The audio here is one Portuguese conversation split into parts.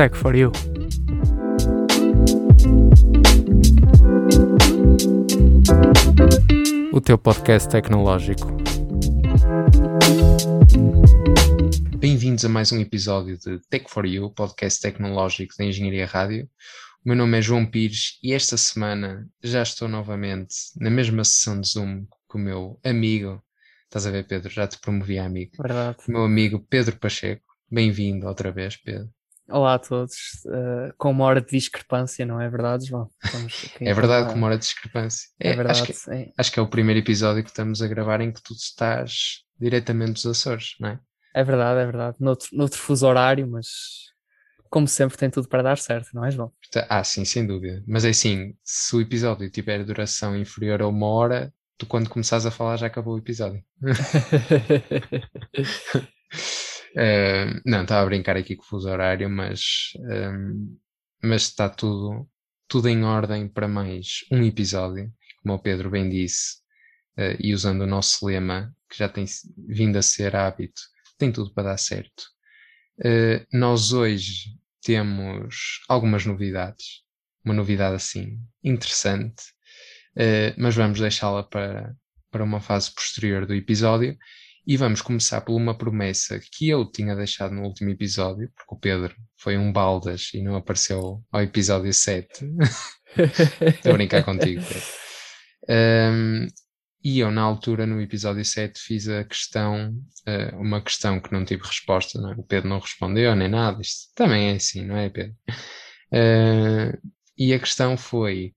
Tech for You. O teu podcast tecnológico. Bem-vindos a mais um episódio de Tech for You, podcast tecnológico da Engenharia Rádio. O meu nome é João Pires e esta semana já estou novamente na mesma sessão de Zoom com o meu amigo. Estás a ver, Pedro? Já te promovi a amigo. Verdade. O meu amigo Pedro Pacheco. Bem-vindo outra vez, Pedro. Olá a todos. Uh, com uma hora de discrepância, não é verdade, João? é verdade, com uma hora de discrepância. É, é verdade. Acho que, é. acho que é o primeiro episódio que estamos a gravar em que tu estás diretamente dos Açores, não é? É verdade, é verdade. Noutro, noutro fuso horário, mas como sempre tem tudo para dar certo, não é, João? Ah, sim, sem dúvida. Mas é assim, se o episódio tiver duração inferior a uma hora, tu quando começares a falar já acabou o episódio. Uh, não, estava a brincar aqui com o fuso horário, mas, um, mas está tudo, tudo em ordem para mais um episódio, como o Pedro bem disse, uh, e usando o nosso lema, que já tem vindo a ser hábito, tem tudo para dar certo. Uh, nós hoje temos algumas novidades, uma novidade assim interessante, mas vamos deixá-la para, para uma fase posterior do episódio. E vamos começar por uma promessa que eu tinha deixado no último episódio, porque o Pedro foi um baldas e não apareceu ao episódio 7. Estou a brincar contigo, Pedro. Um, e eu, na altura, no episódio 7, fiz a questão, uh, uma questão que não tive resposta, não é? o Pedro não respondeu nem nada. Isto também é assim, não é, Pedro? Uh, e a questão foi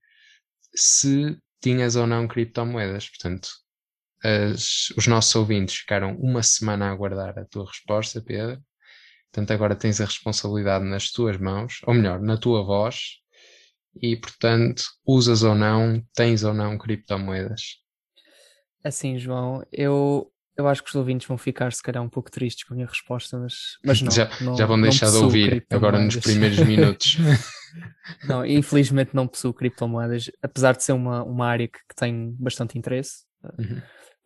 se tinhas ou não criptomoedas. Portanto, as, os nossos ouvintes ficaram uma semana a aguardar a tua resposta, Pedro. Portanto, agora tens a responsabilidade nas tuas mãos, ou melhor, na tua voz, e portanto, usas ou não, tens ou não criptomoedas. Assim, João, eu, eu acho que os ouvintes vão ficar, se calhar, um pouco tristes com a minha resposta, mas, mas não. Já, não, já vão deixar de ouvir agora nos primeiros minutos. não, infelizmente não possuo criptomoedas, apesar de ser uma, uma área que, que tem bastante interesse. Uhum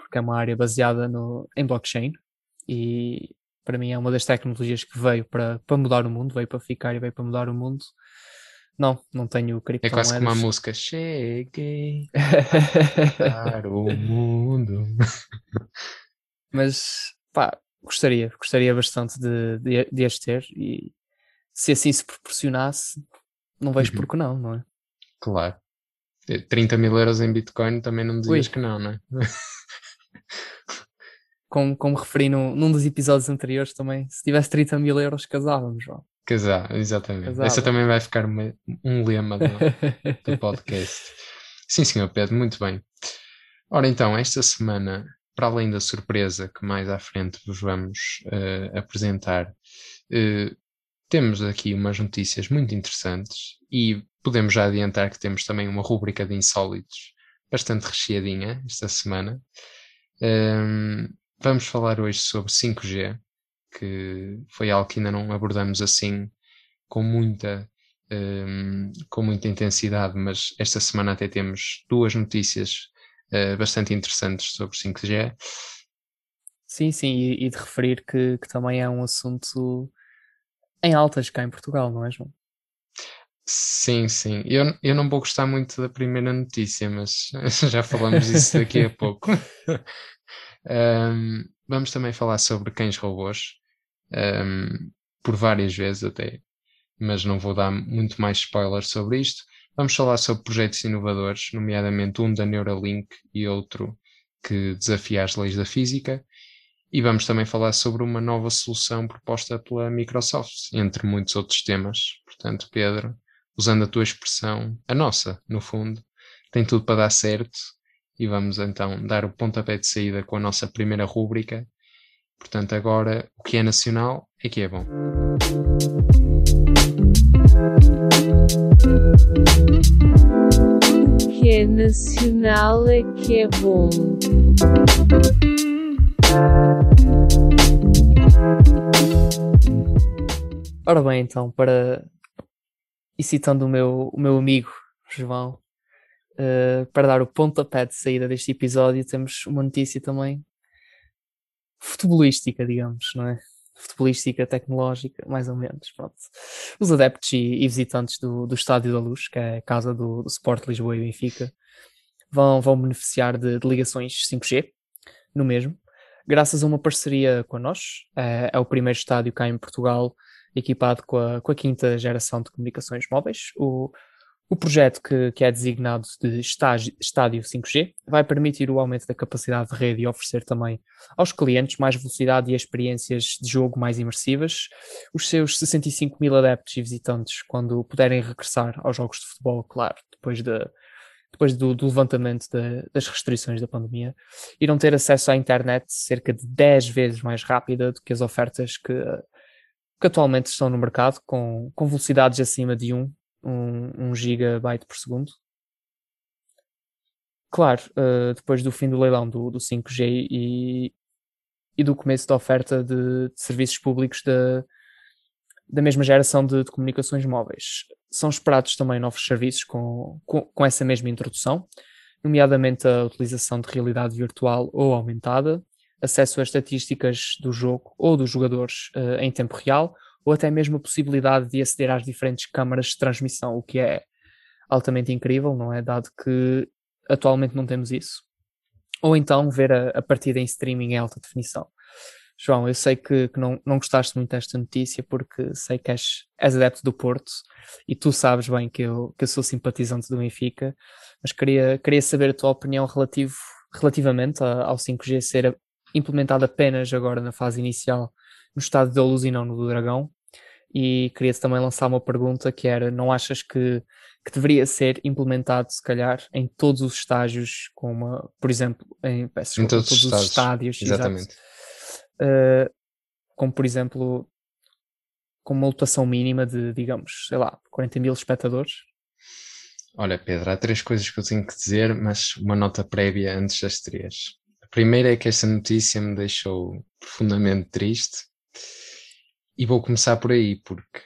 porque é uma área baseada no, em blockchain e para mim é uma das tecnologias que veio para, para mudar o mundo, veio para ficar e veio para mudar o mundo. Não, não tenho criptomoedas. É quase como a música Cheguei para o mundo. Mas, pá, gostaria, gostaria bastante de, de, de as ter e se assim se proporcionasse, não vejo uhum. por que não, não é? Claro. 30 mil euros em Bitcoin também não dizias Ui. que não, não é? como, como referi no, num dos episódios anteriores também, se tivesse 30 mil euros, casávamos, João. Casar, exatamente. Casava. Essa também vai ficar uma, um lema do, do podcast. Sim, senhor Pedro, muito bem. Ora então, esta semana, para além da surpresa que mais à frente vos vamos uh, apresentar, uh, temos aqui umas notícias muito interessantes e podemos já adiantar que temos também uma rúbrica de insólitos bastante recheadinha esta semana. Um, vamos falar hoje sobre 5G, que foi algo que ainda não abordamos assim com muita, um, com muita intensidade, mas esta semana até temos duas notícias uh, bastante interessantes sobre 5G. Sim, sim, e, e de referir que, que também é um assunto em altas cá em Portugal, não é, João? Sim, sim. Eu, eu não vou gostar muito da primeira notícia, mas já falamos disso daqui a pouco. um, vamos também falar sobre cães robôs, um, por várias vezes até, mas não vou dar muito mais spoilers sobre isto. Vamos falar sobre projetos inovadores, nomeadamente um da Neuralink e outro que desafia as leis da física. E vamos também falar sobre uma nova solução proposta pela Microsoft, entre muitos outros temas. Portanto, Pedro, usando a tua expressão, a nossa, no fundo, tem tudo para dar certo e vamos então dar o pontapé de saída com a nossa primeira rúbrica. Portanto, agora o que é nacional é que é bom. O que é nacional é que é bom. Ora bem, então, para e citando o meu, o meu amigo João, uh, para dar o pontapé de saída deste episódio, temos uma notícia também futebolística, digamos, não é? futebolística, tecnológica, mais ou menos. Pronto. Os adeptos e, e visitantes do, do Estádio da Luz, que é a casa do, do Sport Lisboa e Benfica, vão, vão beneficiar de, de ligações 5G no mesmo, graças a uma parceria com nós. É, é o primeiro estádio cá em Portugal equipado com a, com a quinta geração de comunicações móveis. O, o projeto, que, que é designado de estádio 5G, vai permitir o aumento da capacidade de rede e oferecer também aos clientes mais velocidade e experiências de jogo mais imersivas. Os seus 65 mil adeptos e visitantes, quando puderem regressar aos jogos de futebol, claro, depois, de, depois do, do levantamento de, das restrições da pandemia, irão ter acesso à internet cerca de 10 vezes mais rápida do que as ofertas que, que atualmente estão no mercado, com, com velocidades acima de 1 um, um gigabyte por segundo. Claro, uh, depois do fim do leilão do, do 5G e, e do começo da oferta de, de serviços públicos da, da mesma geração de, de, comunicações móveis. São esperados também novos serviços com, com, com, essa mesma introdução, nomeadamente a utilização de realidade virtual ou aumentada, acesso a estatísticas do jogo ou dos jogadores uh, em tempo real, ou até mesmo a possibilidade de aceder às diferentes câmaras de transmissão, o que é altamente incrível, não é? Dado que atualmente não temos isso. Ou então ver a, a partida em streaming em alta definição. João, eu sei que, que, não, não gostaste muito desta notícia porque sei que és, és adepto do Porto e tu sabes bem que eu, que eu sou simpatizante do Benfica, mas queria, queria saber a tua opinião relativo, relativamente a, ao 5G ser implementado apenas agora na fase inicial no estado da Luz e não no do Dragão, e queria-te também lançar uma pergunta que era, não achas que, que deveria ser implementado, se calhar, em todos os estágios, como, por exemplo, em, peço, em todos, todos os estádios, exatamente. Uh, como, por exemplo, com uma lotação mínima de, digamos, sei lá, 40 mil espectadores? Olha, Pedro, há três coisas que eu tenho que dizer, mas uma nota prévia antes das três. Primeira é que esta notícia me deixou profundamente triste e vou começar por aí, porque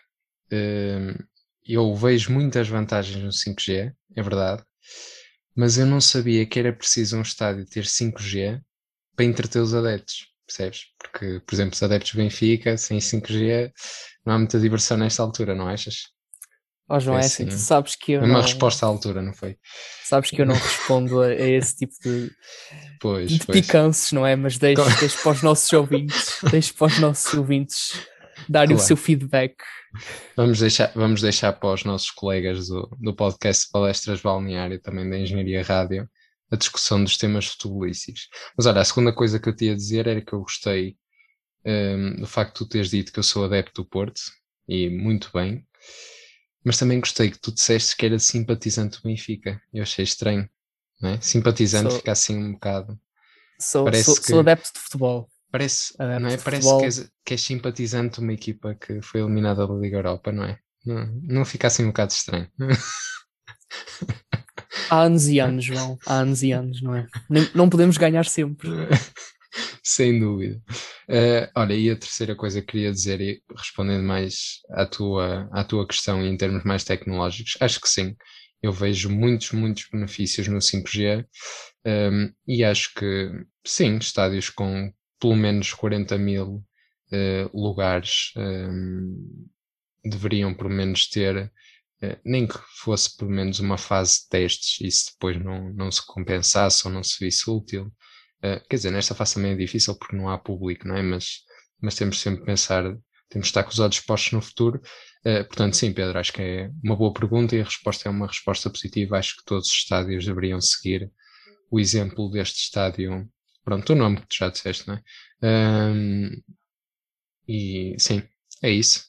uh, eu vejo muitas vantagens no 5G, é verdade, mas eu não sabia que era preciso um estádio ter 5G para entreter os adeptos, percebes? Porque, por exemplo, os adeptos do Benfica, sem 5G, não há muita diversão nesta altura, não achas? Ó oh, João, é, é assim, tu sabes que eu. Uma não... resposta à altura, não foi? Sabes que eu não respondo a, a esse tipo de, pois, de pois. picanços, não é? Mas deixo, deixo para os nossos ouvintes, deixo para os nossos ouvintes darem claro. o seu feedback. Vamos deixar, vamos deixar para os nossos colegas do, do podcast Palestras Balneário, também da Engenharia Rádio, a discussão dos temas futebolísticos. Mas olha, a segunda coisa que eu tinha a dizer era que eu gostei um, do facto de tu teres dito que eu sou adepto do Porto, e muito bem, mas também gostei que tu disseste que era simpatizante do Benfica. Eu achei estranho, não é? Simpatizante sou, fica assim um bocado. Sou, sou, que... sou adepto de futebol. Parece, uh, não é? Parece que és, que és, simpatizante de uma equipa que foi eliminada da Liga Europa, não é? Não, não fica assim um bocado estranho. Há anos e anos, João. Há anos e anos, não é? Não podemos ganhar sempre. Sem dúvida. Uh, olha, e a terceira coisa que queria dizer, e respondendo mais à tua, à tua questão em termos mais tecnológicos, acho que sim. Eu vejo muitos, muitos benefícios no 5G um, ehm, e acho que sim, estádios com pelo menos 40 mil uh, lugares um, ehm, deveriam pelo menos ter, uh, nem que fosse pelo menos uma fase de testes e se depois não, não se compensasse ou não se visse útil. Uh, quer dizer, nesta fase também é difícil porque não há público, não é? Mas, mas temos sempre que pensar, temos de estar com os olhos postos no futuro. portanto, sim, Pedro, acho que é uma boa pergunta e a resposta é uma resposta positiva. Acho que todos os estádios deveriam seguir o exemplo deste estádio Pronto, o nome que tu já disseste, não é? Um, e sim, é isso.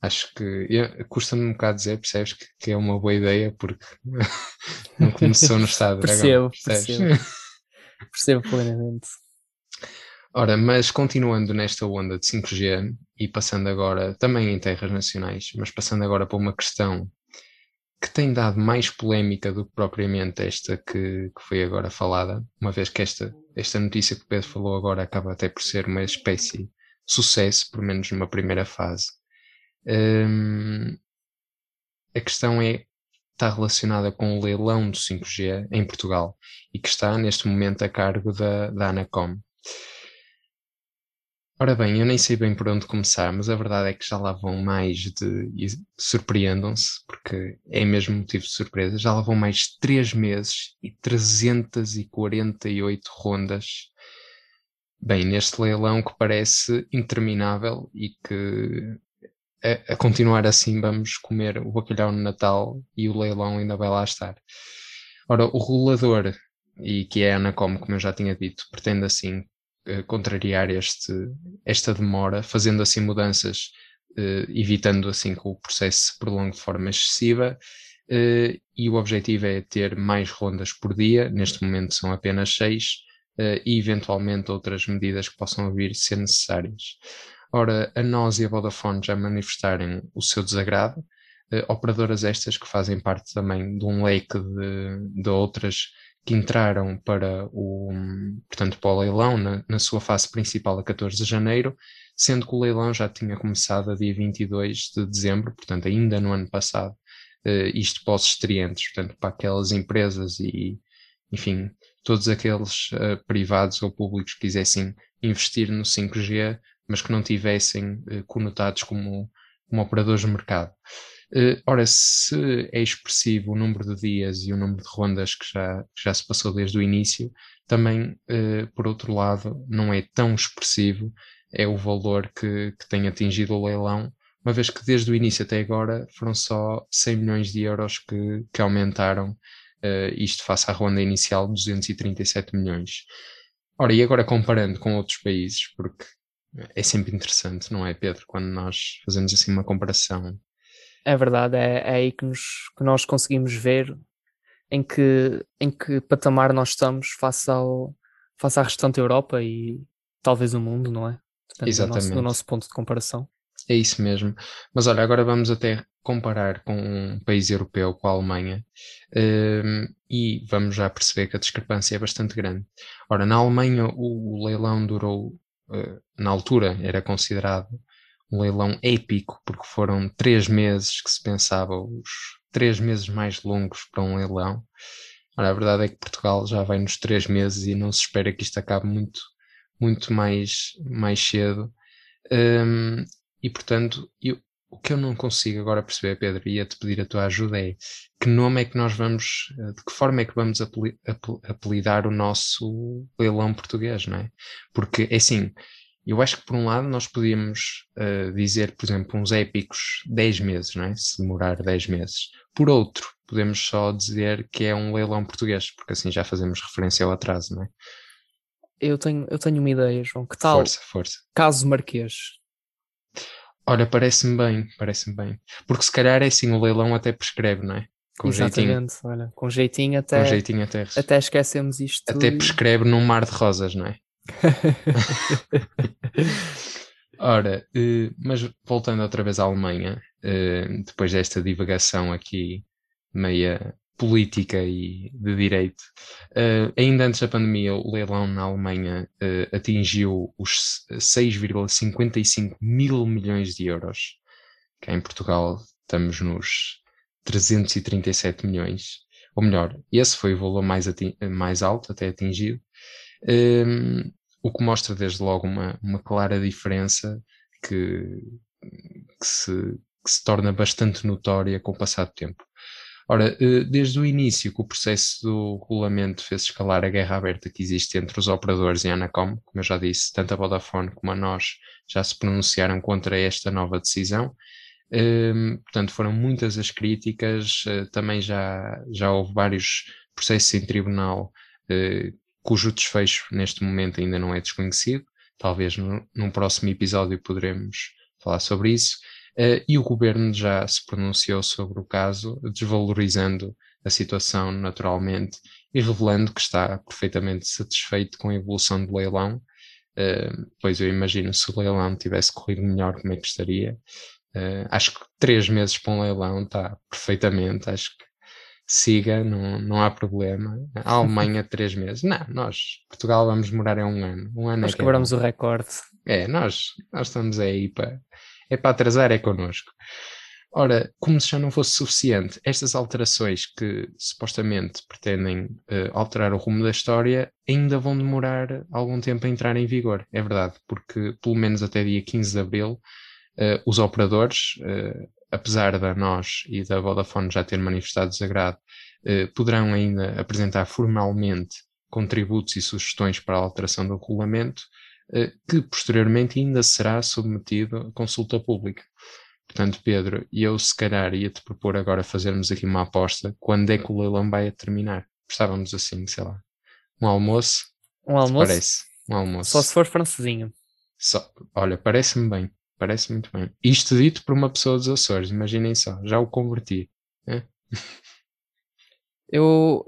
Acho que custa-me um bocado dizer, percebes, que, que, é uma boa ideia porque não começou no estado percebo, percebo. percebo plenamente. Ora, mas continuando nesta onda de 5G e passando agora também em terras nacionais, mas passando agora para uma questão que tem dado mais polémica do que propriamente esta que, que foi agora falada, uma vez que esta, esta notícia que o Pedro falou agora acaba até por ser uma espécie de sucesso, pelo menos numa primeira fase. Um, a questão é está relacionada com o leilão do 5G em Portugal e que está neste momento a cargo da, da Anacom. Ora bem, eu nem sei bem por onde começar, mas a verdade é que já lá vão mais de. Surpreendam-se, porque é mesmo motivo de surpresa. Já lá vão mais de 3 meses e 348 rondas. Bem, neste leilão que parece interminável e que a, a continuar assim vamos comer o bacalhau no Natal e o leilão ainda vai lá estar. Ora, o regulador, e que é a Anacom, como eu já tinha dito, pretende assim eh, contrariar este, esta demora, fazendo assim mudanças, uh, evitando assim que o processo se prolongue de forma excessiva. Uh, e o objetivo é ter mais rondas por dia, neste momento são apenas seis, e eventualmente outras medidas que possam vir ser necessárias. Ora, a nós e a Vodafone já manifestarem o seu desagrado, operadoras estas que fazem parte também de um leque de, de outras que entraram para o, portanto, para o leilão na, na, sua fase principal a 14 de janeiro, sendo que o leilão já tinha começado a dia 22 de dezembro, portanto, ainda no ano passado, uh, isto para os estreantes, portanto, para aquelas empresas e, enfim, todos aqueles uh, privados ou públicos que quisessem investir no 5G, mas que não tivessem uh, conotados como, como operadores de mercado. Uh, ora, se é expressivo o número de dias e o número de rondas que já, que já se passou desde o início, também, uh, por outro lado, não é tão expressivo é o valor que, que tem atingido o leilão, uma vez que desde o início até agora foram só 100 milhões de euros que, que aumentaram, isto face à ronda inicial de 237 milhões. Ora, e agora comparando com outros países, porque é sempre interessante, não é, Pedro, quando nós fazemos assim uma comparação é verdade, é, é aí que, nos, que nós conseguimos ver em que, em que patamar nós estamos face, ao, face à restante Europa e talvez o mundo, não é? Portanto, Exatamente. No nosso, no nosso ponto de comparação. É isso mesmo. Mas olha, agora vamos até comparar com um país europeu, com a Alemanha, um, e vamos já perceber que a discrepância é bastante grande. Ora, na Alemanha o, leilão durou, na altura era considerado um leilão épico, porque foram três meses que se pensava, os três meses mais longos para um leilão. Ora, a verdade é que Portugal já vai nos três meses e não se espera que isto acabe muito, muito mais, mais cedo. Um, e portanto, eu, o que eu não consigo agora perceber, Pedro, e ia-te pedir a tua ajuda é que nome é que nós vamos, de que forma é que vamos apelidar o nosso leilão português, não é? Porque, é assim, eu acho que por um lado nós podíamos uh, dizer, por exemplo, uns épicos 10 meses, não é? se demorar 10 meses. Por outro, podemos só dizer que é um leilão português, porque assim já fazemos referência ao atraso, não é? Eu tenho, eu tenho uma ideia, João. Que tal? Força, força. Caso Marquês. Olha, parece-me bem, parece-me bem. Porque se calhar é assim, o leilão até prescreve, não é? Com Exatamente, jeitinho. olha, com jeitinho até, com jeitinho até, até esquecemos isto. Até prescreve num mar de rosas, não é? Ora, uh, mas voltando outra vez à Alemanha, uh, depois desta divagação aqui meia política e de direito, uh, ainda antes da pandemia, o leilão na Alemanha atingiu os 6,55 mil milhões de euros. Cá em Portugal estamos nos 337 milhões. Ou melhor, esse foi o valor mais, mais alto até atingido. Um, o que mostra desde logo uma, uma clara diferença que, que, se, que se torna bastante notória com o passar do tempo. Ora, eh, desde o início que o processo do regulamento fez escalar a guerra aberta que existe entre os operadores e a Anacom, como eu já disse, tanto a Vodafone como a nós já se pronunciaram contra esta nova decisão. Ehm, portanto, foram muitas as críticas, uh, também já, já houve vários processos em tribunal uh, cujo desfecho neste momento ainda não é desconhecido. Talvez no, num próximo episódio poderemos falar sobre isso. Uh, e o governo já se pronunciou sobre o caso, desvalorizando a situação naturalmente e revelando que está perfeitamente satisfeito com a evolução do leilão. Uh, pois eu imagino se o leilão tivesse corrido melhor, como é que estaria. Uh, acho que três meses para um leilão está perfeitamente. Acho que siga, não, não há problema. A Alemanha, três meses. Não, nós, Portugal, vamos demorar é um ano. Um ano nós é quebramos é o recorde. É, nós, nós estamos aí para. É para atrasar, é connosco. Ora, como se já não fosse suficiente, estas alterações que supostamente pretendem uh, alterar o rumo da história ainda vão demorar algum tempo a entrar em vigor, é verdade, porque pelo menos até dia 15 de abril, uh, os operadores, uh, apesar da nós e da Vodafone já ter manifestado desagrado, poderão ainda apresentar formalmente contributos e sugestões para a alteração do regulamento, que posteriormente ainda será submetido a consulta pública. Portanto, Pedro, eu se calhar ia-te propor agora fazermos aqui uma aposta. Quando é que o leilão vai terminar? Estávamos assim, sei lá. Um almoço? Um almoço? Parece. Um almoço. Só se for francesinho. Só, olha, parece-me bem. Parece muito bem. Isto dito por uma pessoa dos Açores, imaginem só, já o converti. É? Eu,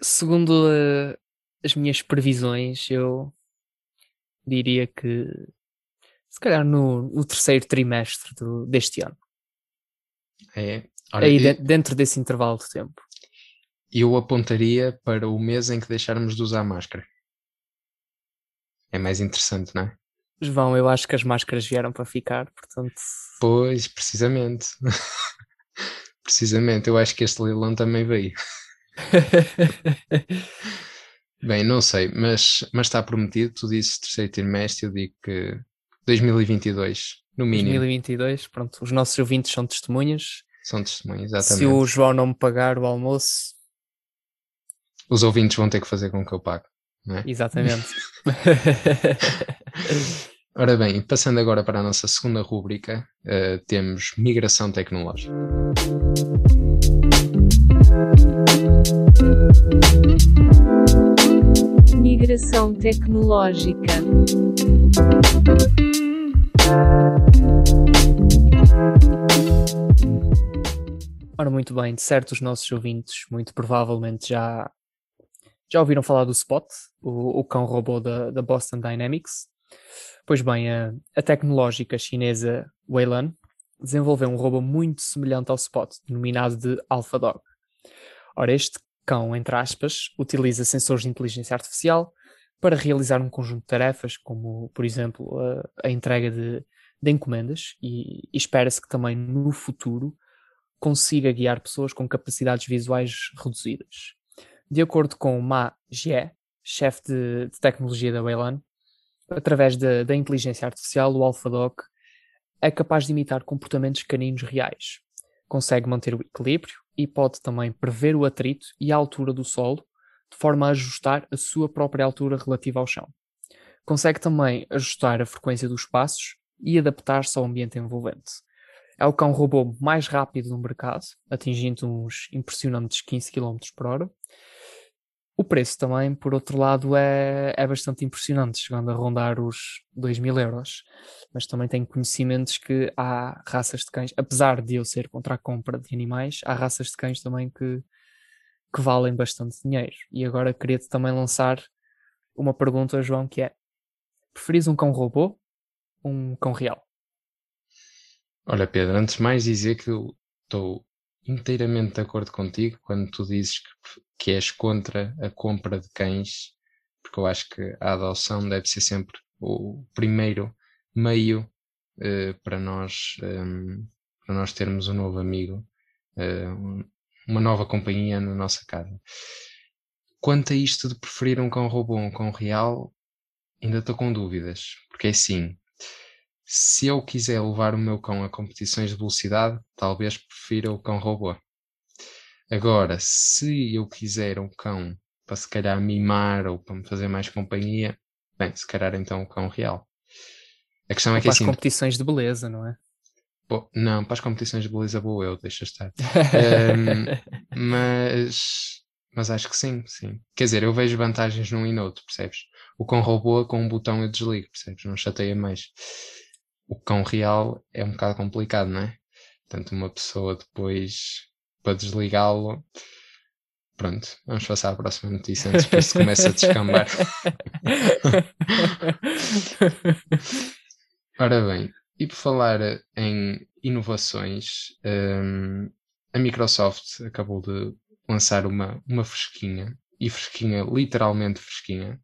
segundo uh, as minhas previsões, eu diria que se calhar no, no terceiro trimestre do, deste ano. É. Olha, Aí, eu, dentro desse intervalo de tempo. Eu apontaria para o mês em que deixarmos de usar máscara. É mais interessante, não é? João, eu acho que as máscaras vieram para ficar, portanto. Pois, precisamente. precisamente, eu acho que este leilão também veio. Bem, não sei, mas, mas está prometido. Tu dizes terceiro trimestre, eu digo que 2022, no mínimo. 2022, pronto. Os nossos ouvintes são testemunhas. São testemunhas, exatamente. Se o João não me pagar o almoço. Os ouvintes vão ter que fazer com que eu pague, não é? Exatamente. Ora bem, passando agora para a nossa segunda rúbrica, uh, temos migração tecnológica. Migração tecnológica. Ora, muito bem, de certo os nossos ouvintes muito provavelmente já, já ouviram falar do Spot, o, o cão robô da, da Boston Dynamics. Pois bem, a, a tecnológica chinesa Weilan desenvolveu um robô muito semelhante ao Spot, denominado de AlphaDog. Ora, este cão, entre aspas, utiliza sensores de inteligência artificial para realizar um conjunto de tarefas, como, por exemplo, a, a entrega de, de encomendas, e, e espera-se que também no futuro consiga guiar pessoas com capacidades visuais reduzidas. De acordo com Ma Jie, chefe de, de, tecnologia da Wayland, através da, inteligência artificial, o AlphaDoc é capaz de imitar comportamentos caninos reais. Consegue manter o equilíbrio e pode também prever o atrito e a altura do solo, de forma a ajustar a sua própria altura relativa ao chão. Consegue também ajustar a frequência dos passos e adaptar-se ao ambiente envolvente. É o cão robô mais rápido do mercado, atingindo uns impressionantes 15 km por hora. O preço também, por outro lado, é, é bastante impressionante, chegando a rondar os 2 mil euros. Mas também tenho conhecimentos que há raças de cães, apesar de eu ser contra a compra de animais, há raças de cães também que, que valem bastante dinheiro. E agora queria-te também lançar uma pergunta, João, que é: preferis um cão robô ou um cão real? Olha, Pedro, antes de mais dizer que eu estou inteiramente de acordo contigo quando tu dizes que, que és contra a compra de cães, porque eu acho que a adoção deve ser sempre o primeiro meio uh, para nós um, ehm, para nós termos um novo amigo, uh, uma nova companhia na nossa casa. Quanto a isto de preferir um cão robô ou um cão real, ainda estou com dúvidas, porque é assim, se eu quiser levar o meu cão a competições de velocidade, talvez prefira o cão robô. Agora, se eu quiser um cão para se calhar mimar ou para me fazer mais companhia, bem, se calhar então o cão real. A questão ou é que para assim. Para as competições de beleza, não é? não, para as competições de beleza vou eu, deixa estar. um, mas, mas acho que sim, sim. Quer dizer, eu vejo vantagens num e no outro, percebes? O cão robô com um botão eu desligo, percebes? Não chateia mais o cão real é um bocado complicado, não é? Portanto, uma pessoa depois para desligá-lo. Pronto, vamos passar à próxima notícia antes que isto comece a descambar. Ora bem, e por falar em inovações, um, a Microsoft acabou de lançar uma, uma fresquinha, e fresquinha, literalmente fresquinha,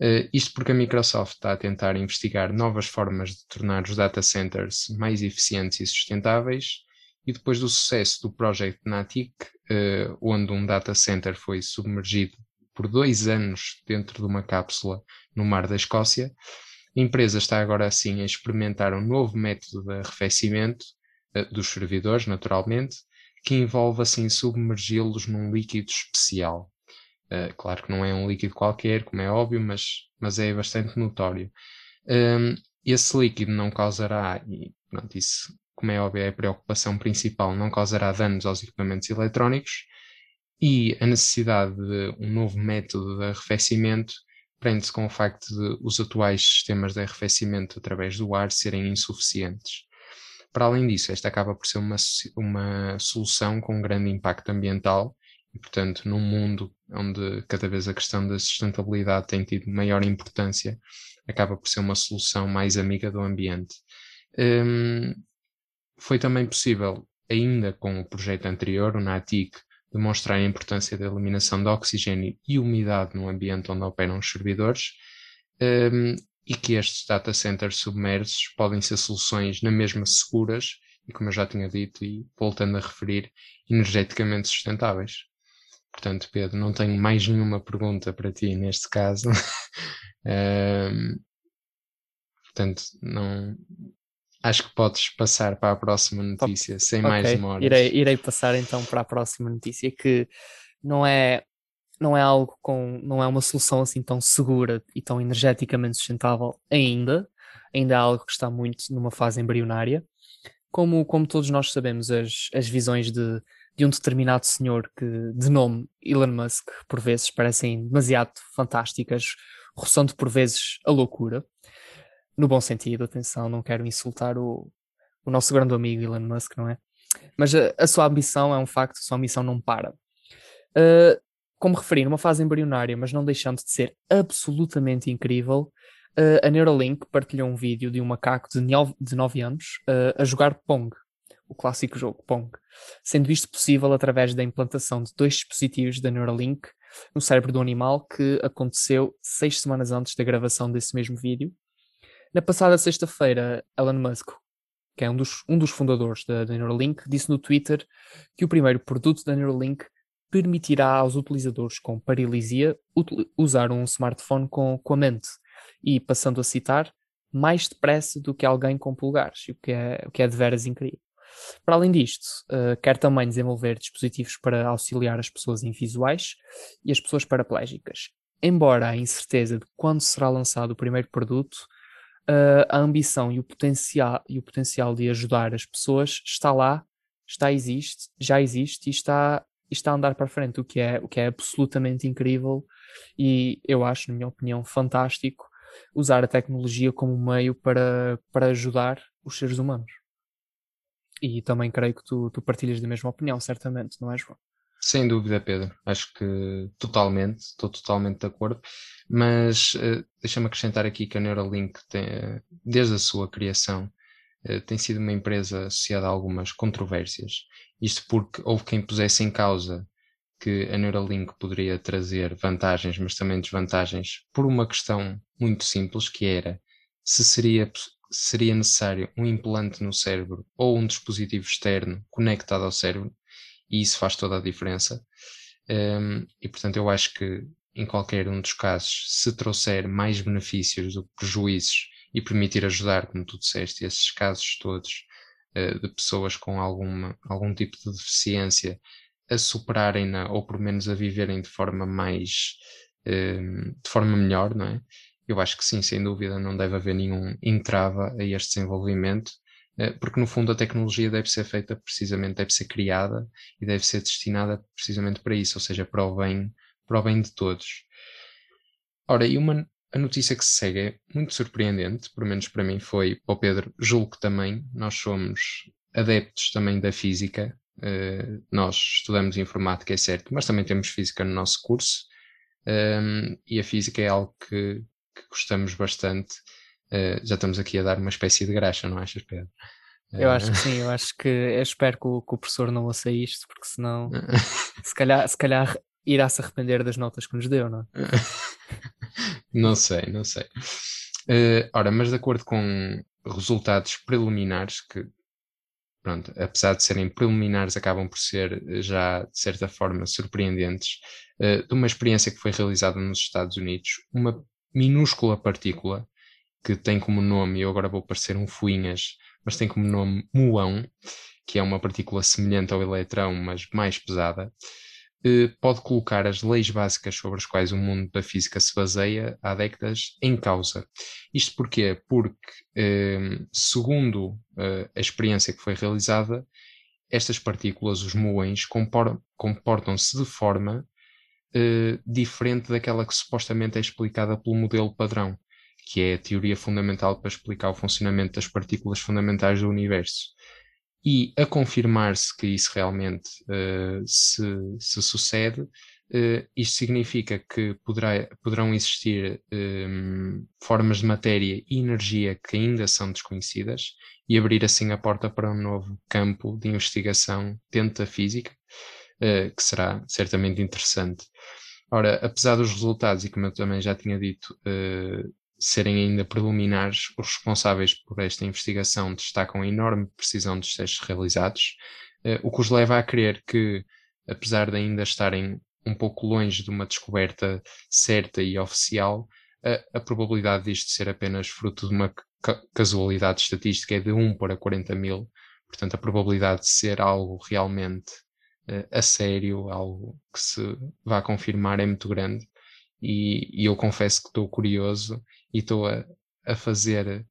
Uh, isto porque a Microsoft está a tentar investigar novas formas de tornar os data centers mais eficientes e sustentáveis e depois do sucesso do projeto Natic, uh, onde um data center foi submergido por dois anos dentro de uma cápsula no mar da Escócia, a empresa está agora assim a experimentar um novo método de arrefecimento uh, dos servidores, naturalmente, que envolve assim submergi-los num líquido especial. Uh, claro que não é um líquido qualquer, como é óbvio, mas, mas é bastante notório. Um, esse líquido não causará, e pronto, isso, como é óbvio, é a preocupação principal, não causará danos aos equipamentos eletrónicos e a necessidade de um novo método de arrefecimento prende-se com o facto de os atuais sistemas de arrefecimento através do ar serem insuficientes. Para além disso, esta acaba por ser uma, uma solução com grande impacto ambiental e, portanto, num mundo onde cada vez a questão da sustentabilidade tem tido maior importância, acaba por ser uma solução mais amiga do ambiente. Um, foi também possível, ainda com o projeto anterior, o NATIC, demonstrar a importância da eliminação de oxigênio e umidade no ambiente onde operam os servidores um, e que estes data centers submersos podem ser soluções na mesma seguras e, como eu já tinha dito e voltando a referir, energeticamente sustentáveis. Portanto, Pedro, não tenho mais nenhuma pergunta para ti neste caso. um, portanto, não. Acho que podes passar para a próxima notícia Top. sem okay. mais demoras. Irei, irei passar então para a próxima notícia que não é não é algo com não é uma solução assim tão segura e tão energeticamente sustentável ainda ainda é algo que está muito numa fase embrionária como como todos nós sabemos as, as visões de de um determinado senhor que, de nome Elon Musk, por vezes parecem demasiado fantásticas, roçando por vezes a loucura. No bom sentido, atenção, não quero insultar o, o nosso grande amigo Elon Musk, não é? Mas a, a sua ambição é um facto, a sua ambição não para. Uh, como referi, numa fase embrionária, mas não deixando de ser absolutamente incrível, uh, a Neuralink partilhou um vídeo de um macaco de 9 anos uh, a jogar Pong o clássico jogo Pong, sendo isto possível através da implantação de dois dispositivos da Neuralink no cérebro do animal, que aconteceu seis semanas antes da gravação desse mesmo vídeo. Na passada sexta-feira, Elon Musk, que é um dos, um dos fundadores da, da Neuralink, disse no Twitter que o primeiro produto da Neuralink permitirá aos utilizadores com paralisia usar um smartphone com, com a mente. E, passando a citar, mais depressa do que alguém com pulgares, o que é, o que é de veras incrível. Para além disto, uh, quer também desenvolver dispositivos para auxiliar as pessoas invisuais e as pessoas paraplégicas. Embora a incerteza de quando será lançado o primeiro produto, uh, a ambição e o, potencial, e o potencial de ajudar as pessoas está lá, está existe, já existe e está, está a andar para frente, o que é, o que é absolutamente incrível e eu acho, na minha opinião, fantástico usar a tecnologia como meio para, para ajudar os seres humanos. E também creio que tu, tu partilhas da mesma opinião, certamente, não é, João? Sem dúvida, Pedro. Acho que totalmente, estou totalmente de acordo. Mas uh, deixa-me acrescentar aqui que a Neuralink, tem, desde a sua criação, uh, tem sido uma empresa associada a algumas controvérsias. Isto porque houve quem pusesse em causa que a Neuralink poderia trazer vantagens, mas também desvantagens, por uma questão muito simples, que era se seria seria necessário um implante no cérebro ou um dispositivo externo conectado ao cérebro, e isso faz toda a diferença. Um, e portanto, eu acho que em qualquer um dos casos, se trouxer mais benefícios do que prejuízos e permitir ajudar, como tu disseste, esses casos todos uh, de pessoas com alguma, algum tipo de deficiência a superarem-na ou pelo menos a viverem de forma mais uh, de forma melhor, não é? Eu acho que sim, sem dúvida, não deve haver nenhum entrava a este desenvolvimento, eh, porque no fundo a tecnologia deve ser feita precisamente, deve ser criada e deve ser destinada precisamente para isso, ou seja, para o bem, para o bem de todos. Ora, e uma a notícia que se segue é muito surpreendente, pelo menos para mim foi, para o Pedro, julgo que também, nós somos adeptos também da física, uh, nós estudamos informática, é certo, mas também temos física no nosso curso, um, ehm, e a física é algo que, que gostamos bastante, uh, já estamos aqui a dar uma espécie de graxa, não achas, Pedro? Eu acho que sim, eu acho que eu espero que o, que o professor não ouça isto, porque senão se calhar, se calhar irá se arrepender das notas que nos deu, não é? não sei, não sei. Uh, ora, mas de acordo com resultados preliminares que pronto, apesar de serem preliminares, acabam por ser já, de certa forma, surpreendentes, uh, de uma experiência que foi realizada nos Estados Unidos, uma minúscula partícula que tem como nome, eu agora vou parecer um fuinhas, mas tem como nome muão, que é uma partícula semelhante ao eletrão, mas mais pesada, eh, pode colocar as leis básicas sobre as quais o mundo da física se baseia há décadas em causa. Isto porquê? Porque, eh, segundo eh, a experiência que foi realizada, estas partículas, os muões, comportam-se de forma diferente daquela que supostamente é explicada pelo modelo padrão que é a teoria fundamental para explicar o funcionamento das partículas fundamentais do universo. E a confirmar-se que isso realmente uh, se, se, sucede, uh, isto significa que poderá, poderão existir um, formas de matéria e energia que ainda são desconhecidas e abrir assim a porta para um novo campo de investigação dentro da física, que será certamente interessante. Ora, apesar dos resultados, e como eu também já tinha dito, uh, serem ainda preliminares, os responsáveis por esta investigação destacam a enorme precisão dos testes realizados, uh, o que os leva a crer que, apesar de ainda estarem um pouco longe de uma descoberta certa e oficial, a, a probabilidade disto ser apenas fruto de uma ca casualidade estatística é de 1 para 40 mil, portanto a probabilidade de ser algo realmente a sério, algo que se vá confirmar é muito grande. E, e eu confesso que estou curioso e estou a, a fazer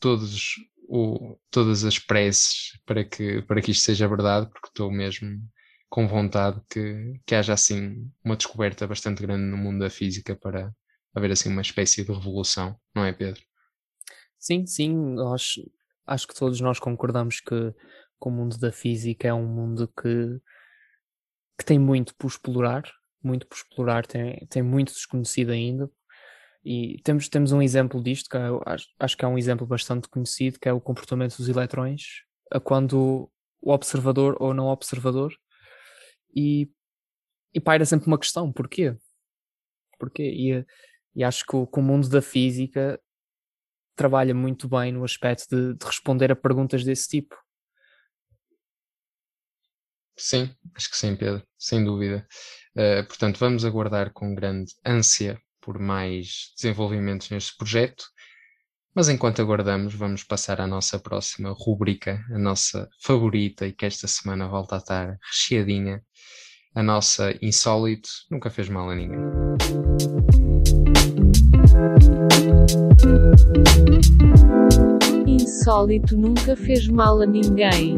todos o, todas as preces para que, para que isto seja verdade, porque estou mesmo com vontade que, que haja assim uma descoberta bastante grande no mundo da física para haver assim uma espécie de revolução, não é Pedro? Sim, sim, acho, acho que todos nós concordamos que, que o mundo da física é um mundo que, que tem muito por explorar, muito por explorar, tem, tem muito desconhecido ainda, e temos, temos um exemplo disto, que é, acho, que é um exemplo bastante conhecido, que é o comportamento dos eletrões, a quando o observador ou não observador. E, e paira sempre uma questão, porquê? Porquê? E, e acho que o, que o mundo da física trabalha muito bem no aspecto de, de responder a perguntas desse tipo. Sim, acho que sim, Pedro, sem dúvida. Uh, portanto, vamos aguardar com grande ânsia por mais desenvolvimentos neste projeto. Mas enquanto aguardamos, vamos passar à nossa próxima rubrica, a nossa favorita e que esta semana volta a estar recheadinha. A nossa Insólito nunca fez mal a ninguém. Insólito nunca fez mal a ninguém.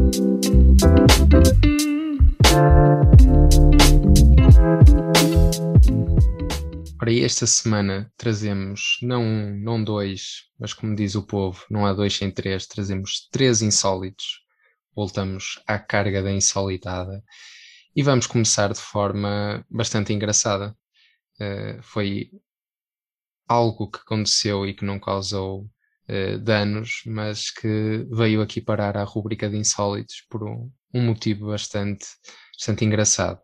Para esta semana trazemos não um, não dois, mas como diz o povo, não há dois sem três, trazemos três insólitos. Voltamos à carga da insolitada e vamos começar de forma bastante engraçada. Uh, foi algo que aconteceu e que não causou uh, danos, mas que veio aqui parar à rubrica de insólitos por um, um motivo bastante, bastante engraçado.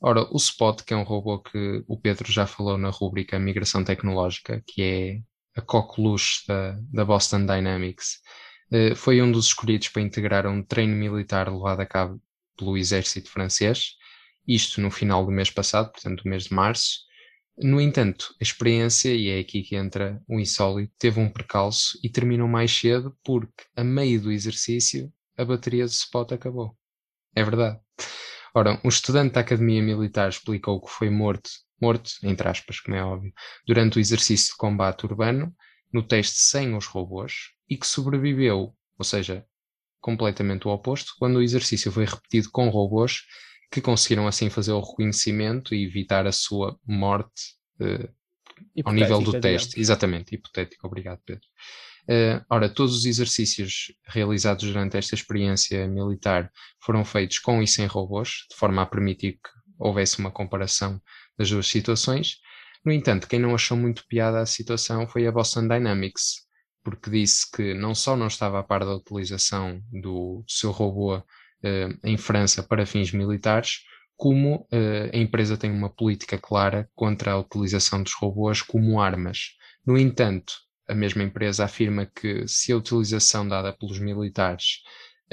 Ora, o Spot, que é um robô que o Pedro já falou na rubrica Migração Tecnológica, que é a coqueluche da, da Boston Dynamics, eh, foi um dos escolhidos para integrar um treino militar levado a cabo pelo exército francês, isto no final do mês passado, portanto, do mês de março. No entanto, a experiência, e é aqui que entra o insólito, teve um percalço e terminou mais cedo porque, a meio do exercício, a bateria do spot acabou. É verdade. Ora, um estudante da Academia Militar explicou que foi morto, morto, entre aspas, como é óbvio, durante o exercício de combate urbano, no teste sem os robôs, e que sobreviveu, ou seja, completamente o oposto, quando o exercício foi repetido com robôs, que conseguiram assim fazer o reconhecimento e evitar a sua morte uh, ao nível do teste. Exatamente, hipotético. Obrigado, Pedro. Uh, ora, todos os exercícios realizados durante esta experiência militar foram feitos com e sem robôs, de forma a permitir que houvesse uma comparação das duas situações. No entanto, quem não achou muito piada a situação foi a Boston Dynamics, porque disse que não só não estava a par da utilização do seu robô uh, em França para fins militares, como uh, a empresa tem uma política clara contra a utilização dos robôs como armas. No entanto, a mesma empresa afirma que se a utilização dada pelos militares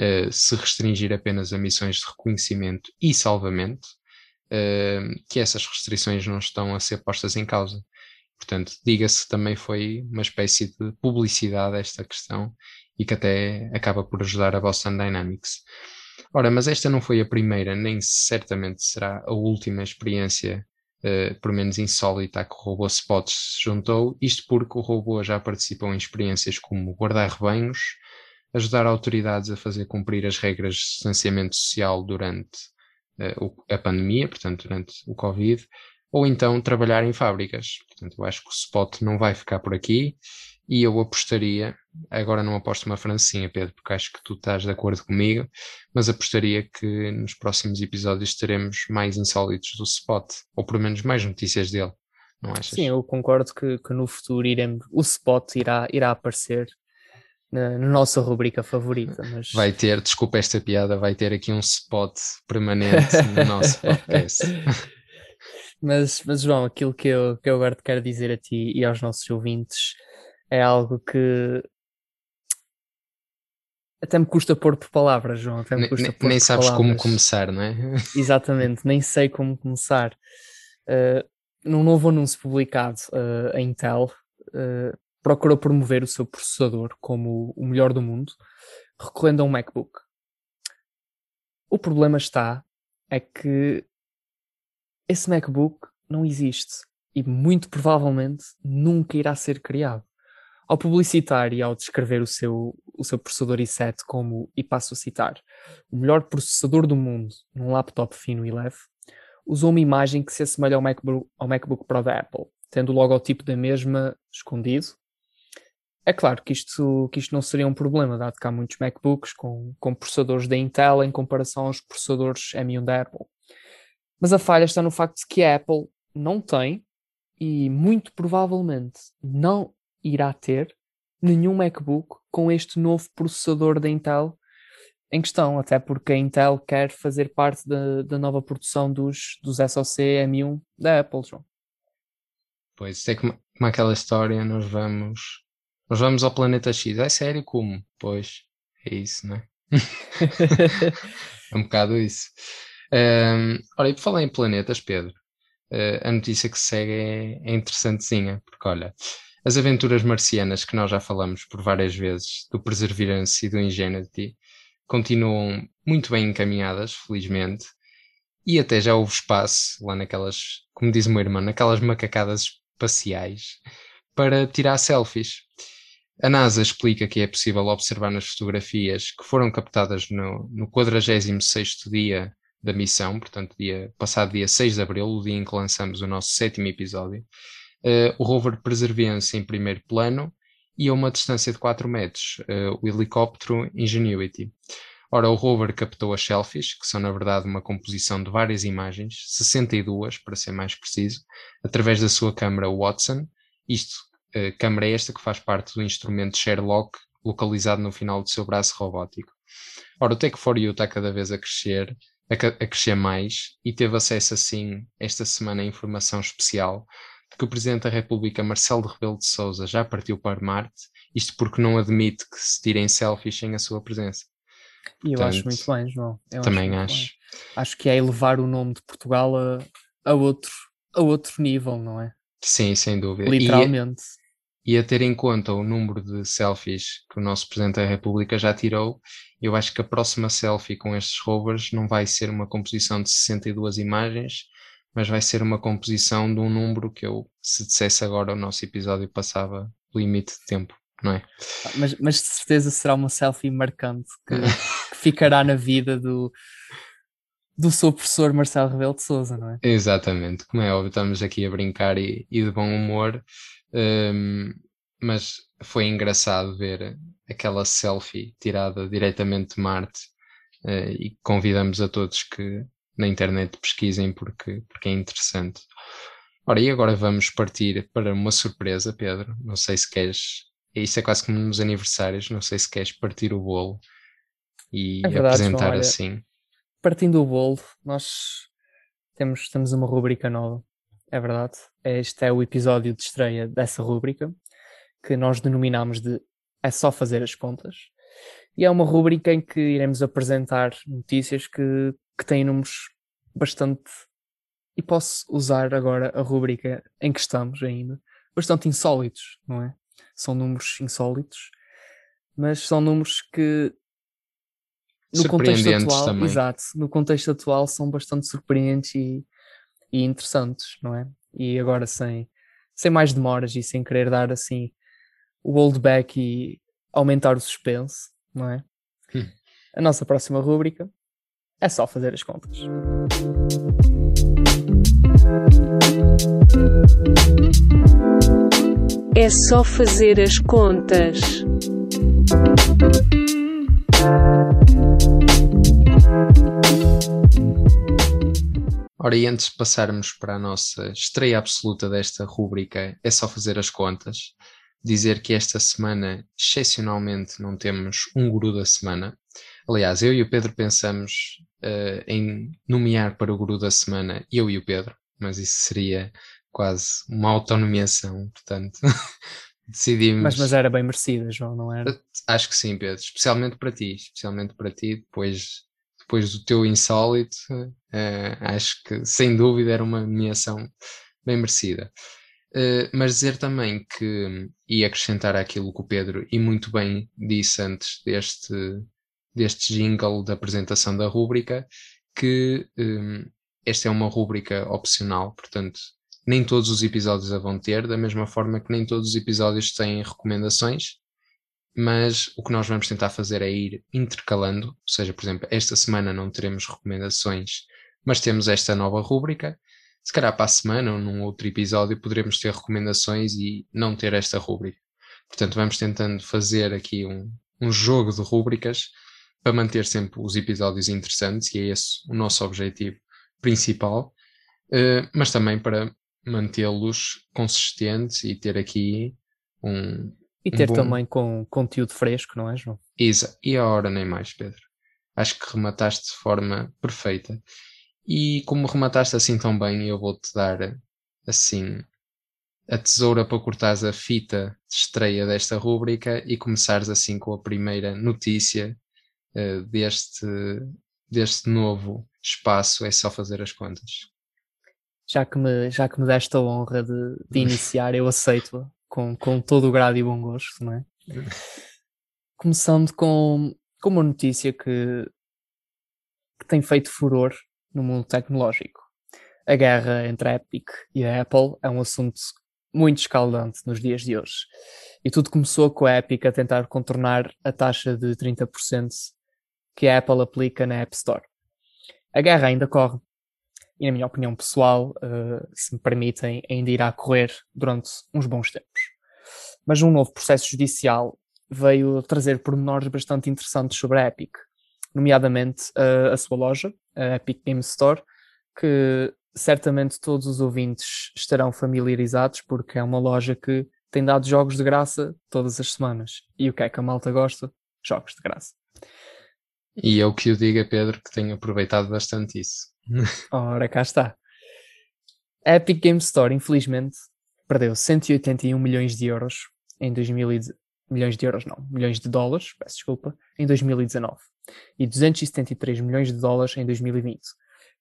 uh, se restringir apenas a missões de reconhecimento e salvamento, uh, que essas restrições não estão a ser postas em causa. Portanto, diga-se também foi uma espécie de publicidade esta questão e que até acaba por ajudar a Boston Dynamics. Ora, mas esta não foi a primeira, nem certamente será a última experiência, uh, por menos insólita, a que o robô Spots se juntou, isto porque o robô já participou em experiências como guardar rebanhos, ajudar autoridades a fazer cumprir as regras de distanciamento social durante uh, a pandemia, portanto, durante o Covid, ou então trabalhar em fábricas. Portanto, eu acho que o Spot não vai ficar por aqui e eu apostaria, agora não aposto uma francinha, Pedro, porque acho que tu estás de acordo comigo, mas apostaria que nos próximos episódios teremos mais insólitos do Spot, ou pelo menos mais notícias dele. Não achas? Sim, eu concordo que, que no futuro iremos, o Spot irá, irá aparecer na, na, nossa rubrica favorita. Mas... Vai ter, desculpa esta piada, vai ter aqui um spot permanente no nosso podcast. mas, mas João, aquilo que eu, que eu agora te quero dizer a ti e aos nossos ouvintes é algo que até me custa pôr por palavras, João. Até me custa nem, pôr nem por sabes palavras. como começar, não é? Exatamente, nem sei como começar. Uh, num novo anúncio publicado, uh, a Intel uh, procurou promover o seu processador como o melhor do mundo, recorrendo a um MacBook. O problema está é que esse MacBook não existe e muito provavelmente nunca irá ser criado. Ao publicitar e ao descrever o seu, o seu processador i7 como, e passo a citar, o melhor processador do mundo num laptop fino e leve, usou uma imagem que se assemelha ao MacBook, ao MacBook Pro da Apple, tendo o logotipo da mesma escondido. É claro que isto, que isto não seria um problema, dado que há muitos MacBooks com, com processadores da Intel em comparação aos processadores M1 da Apple. Mas a falha está no facto de que a Apple não tem e muito provavelmente não irá ter nenhum MacBook com este novo processador da Intel em questão, até porque a Intel quer fazer parte da, da nova produção dos, dos SoC M1 da Apple, João. Pois, é como, como aquela história, nós vamos nós vamos ao planeta X. É sério como? Pois, é isso, não é? é um bocado isso. Um, ora, e por falar em planetas, Pedro, uh, a notícia que segue é, é interessantezinha, porque olha, as aventuras marcianas que nós já falamos por várias vezes, do Perseverance e do Ingenuity, continuam muito bem encaminhadas, felizmente, e até já houve espaço lá naquelas, como diz o meu irmão, naquelas macacadas espaciais para tirar selfies. A NASA explica que é possível observar nas fotografias que foram captadas no, no 46º dia da missão, portanto, dia, passado dia 6 de abril, o dia em que lançamos o nosso sétimo episódio, uh, o rover Perseverance em primeiro plano e a uma distância de 4 metros, uh, o helicóptero Ingenuity. Ora, o rover captou as selfies, que são na verdade uma composição de várias imagens, 62 para ser mais preciso, através da sua câmara Watson, isto, uh, câmara esta que faz parte do instrumento Sherlock, localizado no final do seu braço robótico. Ora, o Tech4U está cada vez a crescer, a, a crescer mais, e teve acesso assim, esta semana, a informação especial que o Presidente da República, Marcelo de Rebelo de Sousa, já partiu para Marte, isto porque não admite que se tirem selfies sem a sua presença. E eu Portanto, acho muito bem, João. Eu também acho. acho. Acho que é elevar o nome de Portugal a, a, outro, a outro nível, não é? Sim, sem dúvida. Literalmente. E, e a ter em conta o número de selfies que o nosso Presidente da República já tirou, eu acho que a próxima selfie com estes rovers não vai ser uma composição de 62 imagens, mas vai ser uma composição de um número que eu, se dissesse agora, o nosso episódio passava o limite de tempo, não é? Mas, mas de certeza será uma selfie marcante que, que ficará na vida do, do seu professor Marcelo Rebelo de Souza, não é? Exatamente, como é óbvio, estamos aqui a brincar e, e de bom humor, um, mas foi engraçado ver aquela selfie tirada diretamente de Marte uh, e convidamos a todos que na internet pesquisem porque, porque é interessante. Ora, e agora vamos partir para uma surpresa, Pedro. Não sei se queres. Isso é quase como nos aniversários. Não sei se queres partir o bolo e É verdade, apresentar João, olha, assim. Partindo do bolo, nós temos, temos uma rubrica nova, é verdade. Este é o episódio de estreia dessa rubrica, que nós denominamos de É Só Fazer as Contas. E é uma rubrica em que iremos apresentar notícias que, que têm números bastante. E posso usar agora a rubrica em que estamos ainda. Bastante insólitos, não é? São números insólitos, mas são números que no contexto atual, também. exato, no contexto atual são bastante surpreendentes e, e interessantes, não é? E agora sem, sem mais demoras e sem querer dar assim o old back e aumentar o suspense, não é? Hum. A nossa próxima rúbrica é só fazer as contas. É só fazer as contas. Ora, e antes de passarmos para a nossa estreia absoluta desta rúbrica, é só fazer as contas. Dizer que esta semana, excepcionalmente, não temos um guru da semana. Aliás, eu e o Pedro pensamos uh, em nomear para o guru da semana eu e o Pedro, mas isso seria quase uma autonomiação, portanto, decidimos. Mas, mas era bem merecida, João, não era? Acho que sim, Pedro, especialmente para ti, especialmente para ti, depois depois do teu insólito, uh, acho que sem dúvida era uma nomeação bem merecida. Uh, mas dizer também que, e acrescentar aquilo que o Pedro e muito bem disse antes deste, deste jingle da apresentação da rúbrica, que um, esta é uma rúbrica opcional, portanto, nem todos os episódios a vão ter, da mesma forma que nem todos os episódios têm recomendações, mas o que nós vamos tentar fazer é ir intercalando, ou seja, por exemplo, esta semana não teremos recomendações, mas temos esta nova rúbrica. Se calhar para a semana ou num outro episódio poderemos ter recomendações e não ter esta rúbrica. Portanto, vamos tentando fazer aqui um, um jogo de rúbricas para manter sempre os episódios interessantes e é esse o nosso objetivo principal, uh, mas também para mantê-los consistentes e ter aqui um, e ter bom... também com conteúdo fresco, não é, João? Isa, e a hora nem mais, Pedro. Acho que remataste de forma perfeita. E como remataste assim tão bem, eu vou-te dar assim a tesoura para cortares a fita de estreia desta rúbrica e começares assim com a primeira notícia uh, deste, deste novo espaço. É só fazer as contas. Já que me, já que me deste a honra de, de iniciar, eu aceito-a com, com todo o grado e bom gosto, não é? Começando com, com uma notícia que, que tem feito furor no mundo tecnológico. A guerra entre a Epic e a Apple é um assunto muito escaldante nos dias de hoje. E tudo começou com a Epic a tentar contornar a taxa de 30% que a Apple aplica na App Store. A guerra ainda corre, e, na minha opinião pessoal, uh, se me permitem, ainda irá correr durante uns bons tempos. Mas um novo processo judicial veio trazer pormenores bastante interessantes sobre a Epic, nomeadamente uh, a sua loja, a Epic Game Store, que certamente todos os ouvintes estarão familiarizados porque é uma loja que tem dado jogos de graça todas as semanas. E o que é que a malta gosta? Jogos de graça. E eu que o diga, Pedro, que tenho aproveitado bastante isso. Ora, cá está. A Epic Game Store, infelizmente, perdeu 181 milhões de euros em 2019. Milhões de euros, não, milhões de dólares, peço desculpa, em 2019 e 273 milhões de dólares em 2020,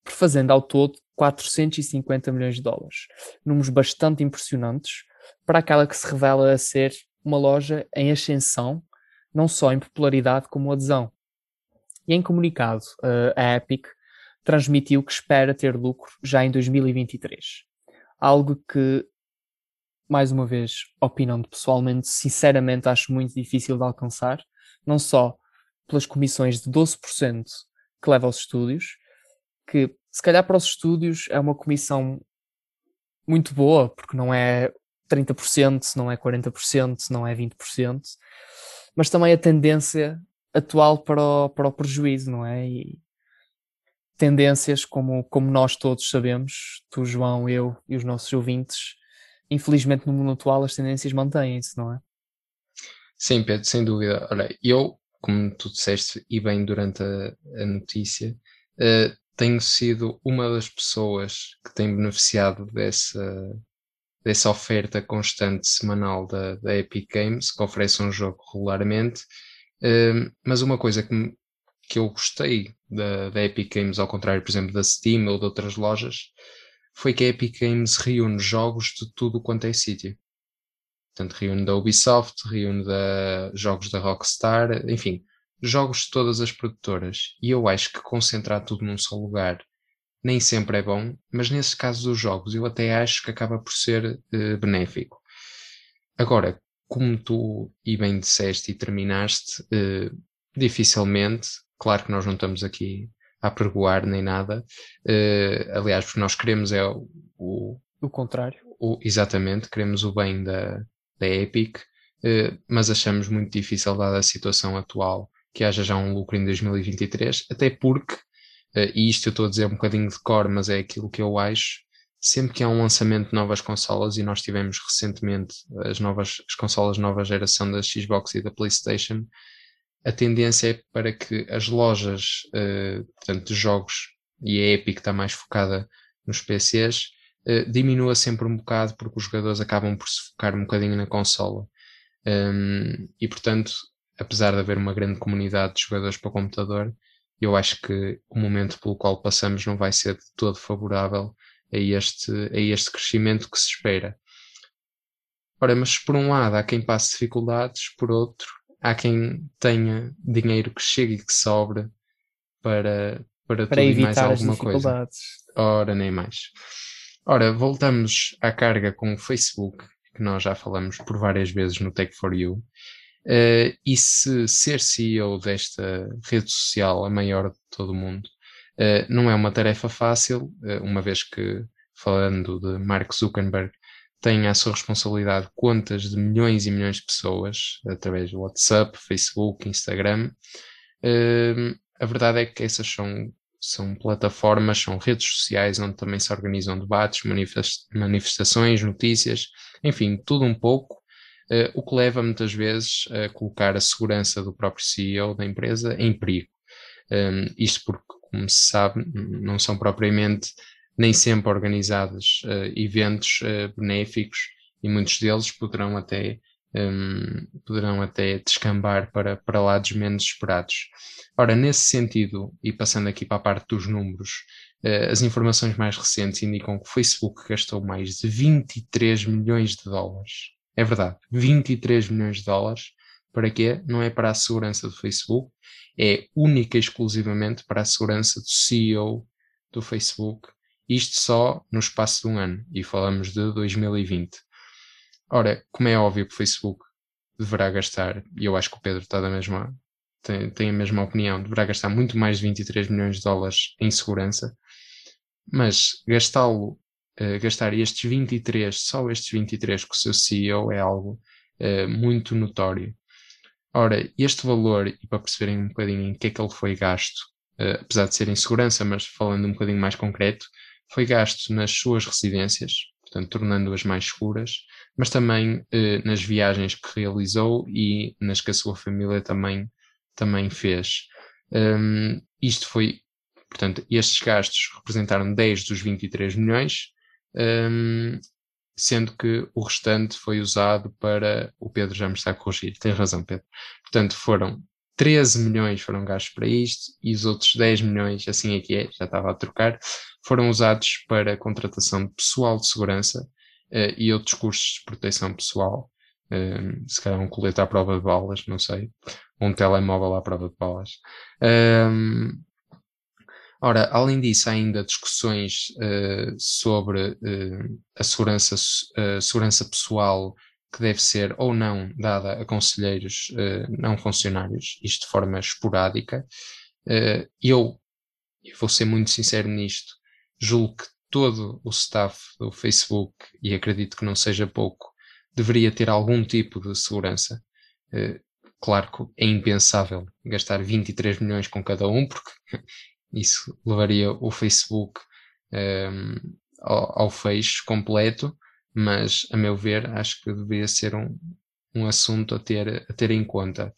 por fazendo ao todo 450 milhões de dólares. Números bastante impressionantes para aquela que se revela a ser uma loja em ascensão, não só em popularidade como adesão. E em comunicado, eh, a Epic transmitiu que espera ter lucro já em 2023. Algo que, mais uma vez, opinando pessoalmente, sinceramente acho muito difícil de alcançar, não só pelas comissões de 12% que leva aos estúdios, que se calhar para os estúdios é uma comissão muito boa, porque não é 30%, não é 40%, não é 20%, mas também a tendência atual para o, para o prejuízo, não é? E tendências, como, como nós todos sabemos, tu, João, eu e os nossos ouvintes, infelizmente no mundo atual as tendências mantêm-se, não é? Sim, Pedro, sem dúvida. Olha, eu, como tu disseste e bem durante a, a notícia, uh, tenho sido uma das pessoas que tem beneficiado dessa, dessa oferta constante semanal da, da Epic Games, que oferece um jogo regularmente Uh, mas uma coisa que, que eu gostei da, da Epic Games, ao contrário, por exemplo, da Steam ou de outras lojas, foi que a Epic Games reúne jogos de tudo quanto é sítio. Portanto, reúne da Ubisoft, reúne da jogos da Rockstar, enfim, jogos de todas as produtoras. E eu acho que concentrar tudo num só lugar nem sempre é bom, mas nesse caso dos jogos eu até acho que acaba por ser uh, benéfico. Agora, como tu e bem disseste e terminaste, uh, dificilmente, claro que nós não estamos aqui a pregoar nem nada, uh, aliás, porque nós queremos é o, o, o contrário. O, exatamente, queremos o bem da, da Epic, mas achamos muito difícil, dada a situação atual, que haja já um lucro em 2023, até porque Uh, e isto eu estou a dizer um bocadinho de cor, mas é aquilo que eu acho. Sempre que há um lançamento de novas consolas, e nós tivemos recentemente as novas as consolas nova geração da Xbox e da PlayStation, a tendência é para que as lojas uh, portanto, de jogos, e a Epic está mais focada nos PCs, uh, diminua sempre um bocado, porque os jogadores acabam por se focar um bocadinho na consola. Um, e portanto, apesar de haver uma grande comunidade de jogadores para o computador, eu acho que o momento pelo qual passamos não vai ser de todo favorável a este, a este crescimento que se espera. Ora, mas por um lado há quem passe dificuldades, por outro há quem tenha dinheiro que chegue e que sobre para, para, para tudo e mais alguma coisa. Ora, nem mais. Ora, voltamos à carga com o Facebook, que nós já falamos por várias vezes no Tech for You. Uh, e se ser CEO desta rede social, a maior de todo o mundo, uh, não é uma tarefa fácil, uh, uma vez que, falando de Mark Zuckerberg, tem à sua responsabilidade contas de milhões e milhões de pessoas, através do WhatsApp, Facebook, Instagram. a verdade é que essas são, são plataformas, são redes sociais onde também se organizam debates, manifestações, notícias, enfim, tudo um pouco Uh, o que leva muitas vezes a colocar a segurança do próprio CEO da empresa em perigo. Um, ehm, isto porque, como se sabe, não são propriamente nem sempre organizados uh, eventos uh, benéficos e muitos deles poderão até um, poderão até descambar para, para lados menos esperados. Ora, nesse sentido, e passando aqui para a parte dos números, uh, as informações mais recentes indicam que o Facebook gastou mais de 23 milhões de dólares é verdade, 23 milhões de dólares. Para quê? Não é para a segurança do Facebook, é única e exclusivamente para a segurança do CEO do Facebook. Isto só no espaço de um ano, e falamos de 2020. Ora, como é óbvio que o Facebook deverá gastar, e eu acho que o Pedro está da mesma, tem, tem a mesma opinião, deverá gastar muito mais de 23 milhões de dólares em segurança, mas gastá-lo uh, gastar estes 23, só estes 23 com o seu CEO é algo uh, muito notório. Ora, este valor, e para perceberem um bocadinho em que é que ele foi gasto, uh, apesar de ser em segurança, mas falando um bocadinho mais concreto, foi gasto nas suas residências, portanto, tornando-as mais seguras, mas também nas viagens que realizou e nas que a sua família também, também fez. Um, isto foi, portanto, estes gastos representaram 10 dos 23 milhões, um, sendo que o restante foi usado para. O Pedro já me está a corrigir, tem razão, Pedro. Portanto, foram 13 milhões foram gastos para isto e os outros 10 milhões, assim é que é, já estava a trocar, foram usados para contratação de pessoal de segurança uh, e outros custos de proteção pessoal. Um, se calhar um colete à prova de balas, não sei, um telemóvel à prova de balas. Um, Ora, além disso, há ainda discussões uh, sobre uh, a segurança, uh, segurança pessoal que deve ser ou não dada a conselheiros não funcionários, isto de forma esporádica. eu, eu vou ser muito sincero nisto, julgo que todo o staff do Facebook, e acredito que não seja pouco, deveria ter algum tipo de segurança. claro que é impensável gastar 23 milhões com cada um, porque isso levaria o Facebook um, ehm, ao, ao fecho completo, mas a meu ver acho que deveria ser um, um assunto a ter, a ter em conta.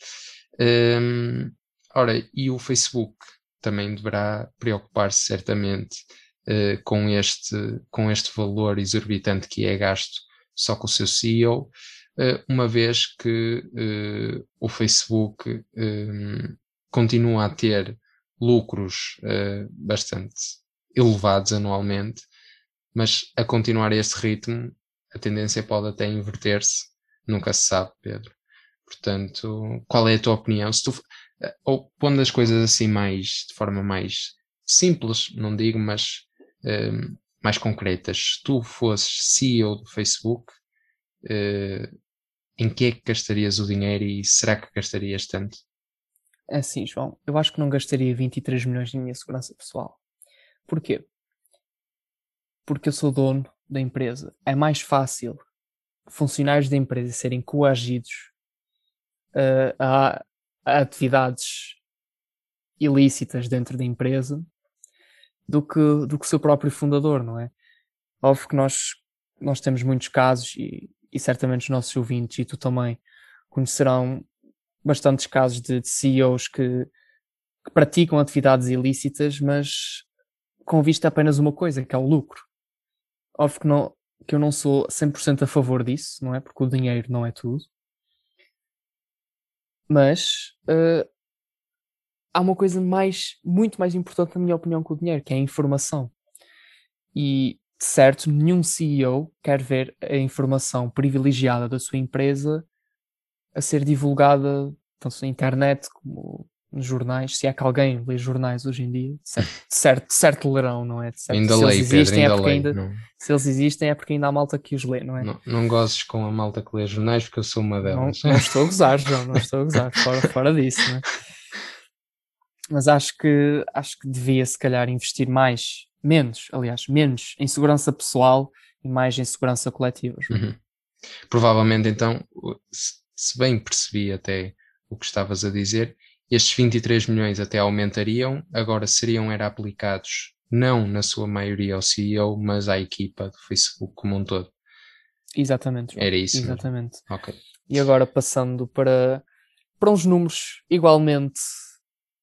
Um, ehm, ora, e o Facebook também deverá preocupar-se certamente uh, com, este, com este valor exorbitante que é gasto só com o seu CEO. uh, uma vez que uh, o Facebook continua a ter lucros bastante elevados anualmente, mas a continuar esse ritmo, a tendência pode até inverter-se, nunca se sabe, Pedro. Portanto, qual é a tua opinião? Se tu, ou pondo as coisas assim mais de forma mais simples, não digo, mas uh, mais concretas. Se tu fosses CEO do Facebook, uh, em que é que gastarias o dinheiro e será que gastarias tanto? É assim, João, eu acho que não gastaria 23 milhões na minha segurança pessoal. Porquê? Porque eu sou dono da empresa. É mais fácil funcionários da empresa serem coagidos uh, a, a atividades ilícitas dentro da empresa do que, do que o seu próprio fundador, não é? Óbvio que nós, nós temos muitos casos e, e certamente os nossos ouvintes e tu também conhecerão bastantes casos de, de CEOs que, que praticam atividades ilícitas, mas com vista apenas uma coisa, que é o lucro. Óbvio que, não, que eu não sou 100% a favor disso, não é? Porque o dinheiro não é tudo. Mas uh, há uma coisa mais, muito mais importante, na minha opinião, que o dinheiro, que é a informação. E, certo, nenhum CEO quer ver a informação privilegiada da sua empresa a ser divulgada tanto na internet como nos jornais, se é que alguém lê jornais hoje em dia, certo, certo, certo lerão, não é? Certo, ainda se lei, eles existem, Pedro, ainda é porque ainda, se eles existem é porque ainda há malta que os lê, não é? Não, não gozes com a malta que lê jornais porque eu sou uma delas. Não, não estou a gozar, João, não estou a gozar, fora, fora disso, não é? Mas acho que, acho que devia se calhar investir mais, menos, aliás, menos em segurança pessoal e mais em segurança coletiva. Uhum. Provavelmente então, se bem percebi até o que estavas a dizer, estes 23 milhões até aumentariam, agora seriam era aplicados não na sua maioria ao CEO, mas à equipa do Facebook como um todo. Exatamente. Era isso. Exatamente. Ok. E agora passando para, para uns números igualmente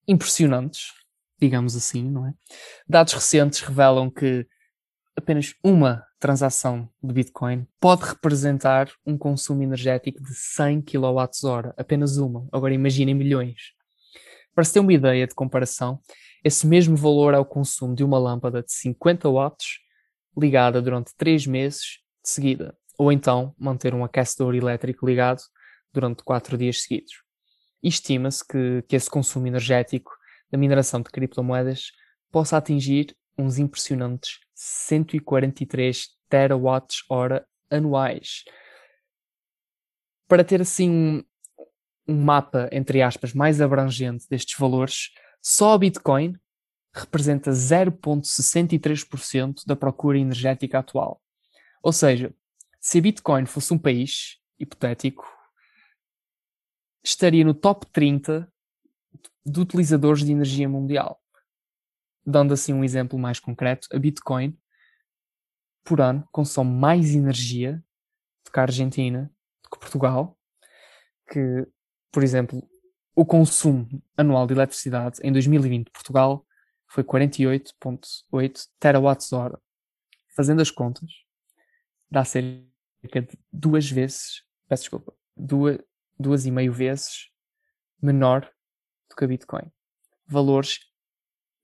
impressionantes, digamos assim, não é? Dados recentes revelam que apenas uma transação de Bitcoin pode representar um consumo energético de 100 kWh, apenas uma. Agora imaginem milhões. Para se ter uma ideia de comparação, esse mesmo valor é o consumo de uma lâmpada de 50 watts ligada durante 3 meses de seguida, ou então manter um aquecedor elétrico ligado durante 4 dias seguidos. Estima-se que, que esse consumo energético da mineração de criptomoedas possa atingir uns impressionantes 143 terawatts-hora anuais. Para ter assim um mapa, entre aspas, mais abrangente destes valores, só a Bitcoin representa 0,63% da procura energética atual. Ou seja, se a Bitcoin fosse um país hipotético, estaria no top 30 de utilizadores de energia mundial. Dando assim um exemplo mais concreto, a Bitcoin por ano consome mais energia do que a Argentina, do que Portugal, que por exemplo, o consumo anual de eletricidade em 2020 Portugal foi 48.8 terawatts-hora. Fazendo as contas, dá cerca de duas vezes, peço desculpa, duas, duas e meio vezes menor do que a Bitcoin. Valores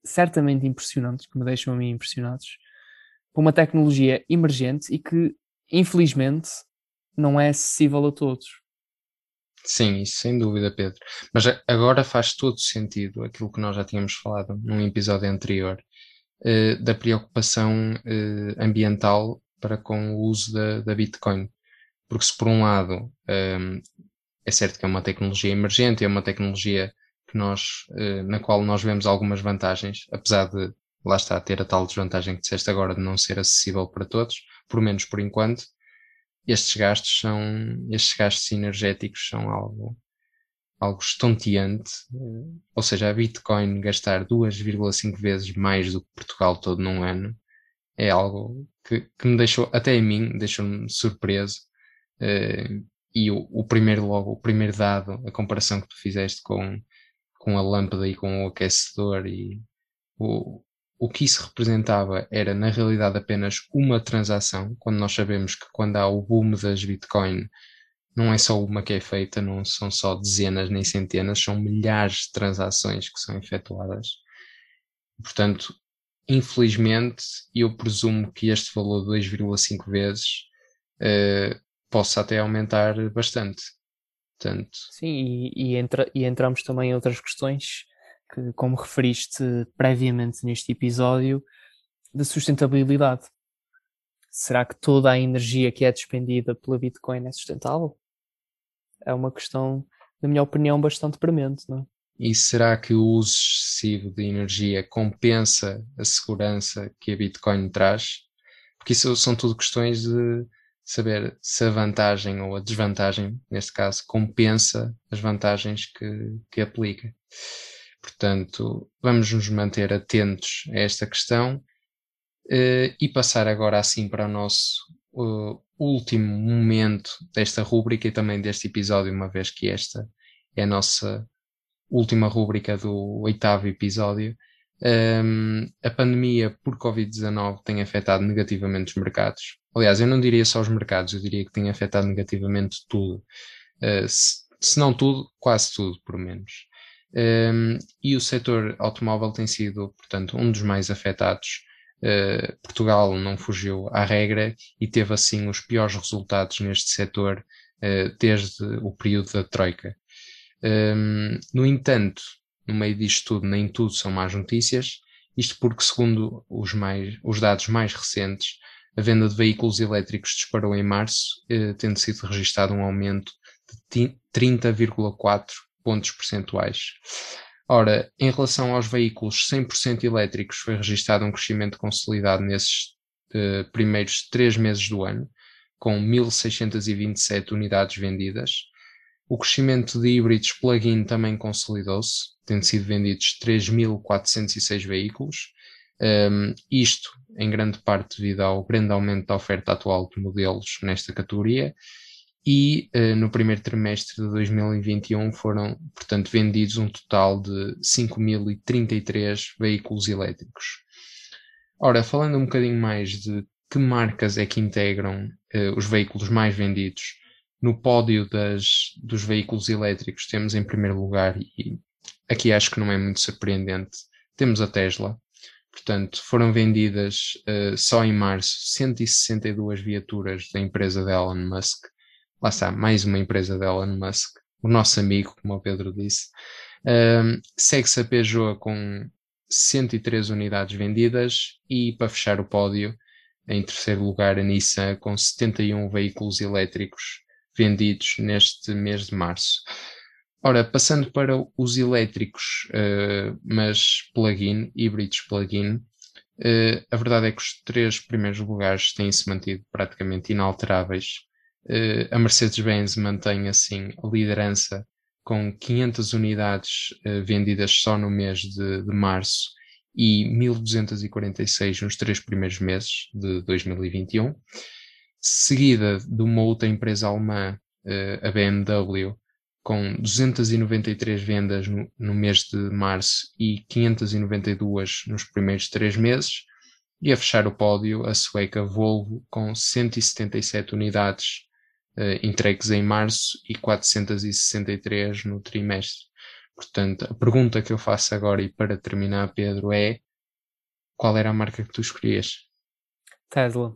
certamente impressionantes, que me deixam a mim impressionados, para uma tecnologia emergente e que, infelizmente, não é acessível a todos. Sim, isso sem dúvida, Pedro. Mas agora faz todo sentido aquilo que nós já tínhamos falado num episódio anterior, eh, da preocupação eh, ambiental para com o uso da, da Bitcoin. Porque se por um lado ehm, é certo que é uma tecnologia emergente, é uma tecnologia que nós, eh, na qual nós vemos algumas vantagens, apesar de lá está ter a tal desvantagem que disseste agora de não ser acessível para todos, por menos por enquanto, estes gastos são, estes gastos energéticos são algo, algo estonteante, ou seja, a Bitcoin gastar 2,5 vezes mais do que Portugal todo num ano é algo que, que me deixou, até a mim, deixou-me surpreso. E o, o, primeiro logo, o primeiro dado, a comparação que tu fizeste com, com a lâmpada e com o aquecedor e o, o que isso representava era, na realidade, apenas uma transação, quando nós sabemos que quando há o boom das Bitcoin, não é só uma que é feita, não são só dezenas nem centenas, são milhares de transações que são efetuadas. Portanto, infelizmente, eu presumo que este valor de 2,5 vezes uh, possa até aumentar bastante. Portanto... Sim, e, e, entra, e entramos também em outras questões que, como referiste previamente neste episódio, da sustentabilidade. Será que toda a energia que é despendida pela Bitcoin é sustentável? É uma questão, na minha opinião, bastante premente, não é? E será que o uso excessivo de energia compensa a segurança que a Bitcoin traz? Porque isso são tudo questões de saber se a vantagem ou a desvantagem, neste caso, compensa as vantagens que, que aplica. Portanto, vamos nos manter atentos a esta questão uh, e passar agora assim para o nosso uh, último momento desta rúbrica e também deste episódio, uma vez que esta é a nossa última rúbrica do oitavo episódio. Um, a pandemia por Covid-19 tem afetado negativamente os mercados. Aliás, eu não diria só os mercados, eu diria que tem afetado negativamente tudo. Uh, se, se, não tudo, quase tudo, por menos. Um, e o setor automóvel tem sido, portanto, um dos mais afetados. Uh, Portugal não fugiu à regra e teve assim os piores resultados neste setor uh, desde o período da Troika. Um, no entanto, no meio disto tudo, nem tudo são más notícias, isto porque, segundo os, mais, os dados mais recentes, a venda de veículos elétricos disparou em março, eh, tendo sido registado um aumento de 30,4 pontos percentuais. Ora, em relação aos veículos 100% elétricos, foi registado um crescimento consolidado nesses eh, primeiros três meses do ano, com 1.627 unidades vendidas, o crescimento de híbridos plug-in também consolidou-se, tendo sido vendidos 3.406 veículos, um, isto em grande parte devido ao grande aumento da oferta atual de modelos nesta categoria, e uh, no primeiro trimestre de 2021 foram, portanto, vendidos um total de 5.033 veículos elétricos. Ora, falando um bocadinho mais de que marcas é que integram uh, os veículos mais vendidos, no pódio das, dos veículos elétricos temos em primeiro lugar, e aqui acho que não é muito surpreendente, temos a Tesla. Portanto, foram vendidas uh, só em março 162 viaturas da empresa de Elon Musk. Lá está, mais uma empresa de Elon Musk, o nosso amigo, como o Pedro disse. Uh, Segue-se a Peugeot com 103 unidades vendidas e, para fechar o pódio, em terceiro lugar, a Nissan com 71 veículos elétricos vendidos neste mês de março. Ora, passando para os elétricos, uh, mas plug-in, híbridos plug-in, uh, a verdade é que os três primeiros lugares têm-se mantido praticamente inalteráveis. Uh, a Mercedes-Benz mantém assim a liderança com 500 unidades vendidas só no mês de, de março e 1246 nos três primeiros meses de 2021 seguida de uma outra empresa alemã, uh, a BMW, com 293 vendas no, mês de março e 592 nos primeiros três meses, e a fechar o pódio a sueca Volvo com 177 unidades uh, entregues em março e 463 no trimestre. Portanto, a pergunta que eu faço agora e para terminar, Pedro, é qual era a marca que tu escolhias? Tesla.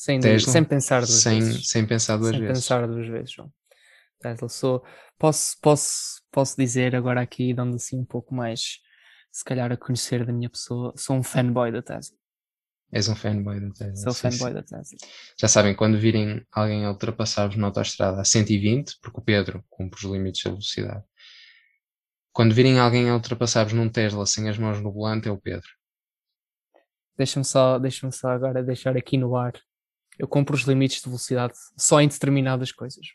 Sem, Tesla, sem pensar duas sem, vezes. Sem pensar duas sem vezes. Pensar duas vezes, João. Tesla, sou, posso, posso, posso dizer agora aqui, dando assim um pouco mais, se calhar, a conhecer da minha pessoa, sou um fanboy da Tesla. És um fanboy da Tesla. Sou sim, fanboy sim. da Tesla. Já sabem, quando virem alguém a ultrapassar-vos na autostrada a 120, porque o Pedro cumpre os limites da velocidade, quando virem alguém a ultrapassar-vos num Tesla sem as mãos no volante, é o Pedro. Deixa-me só, deixa só agora deixar aqui no ar eu compro os limites de velocidade só em determinadas coisas.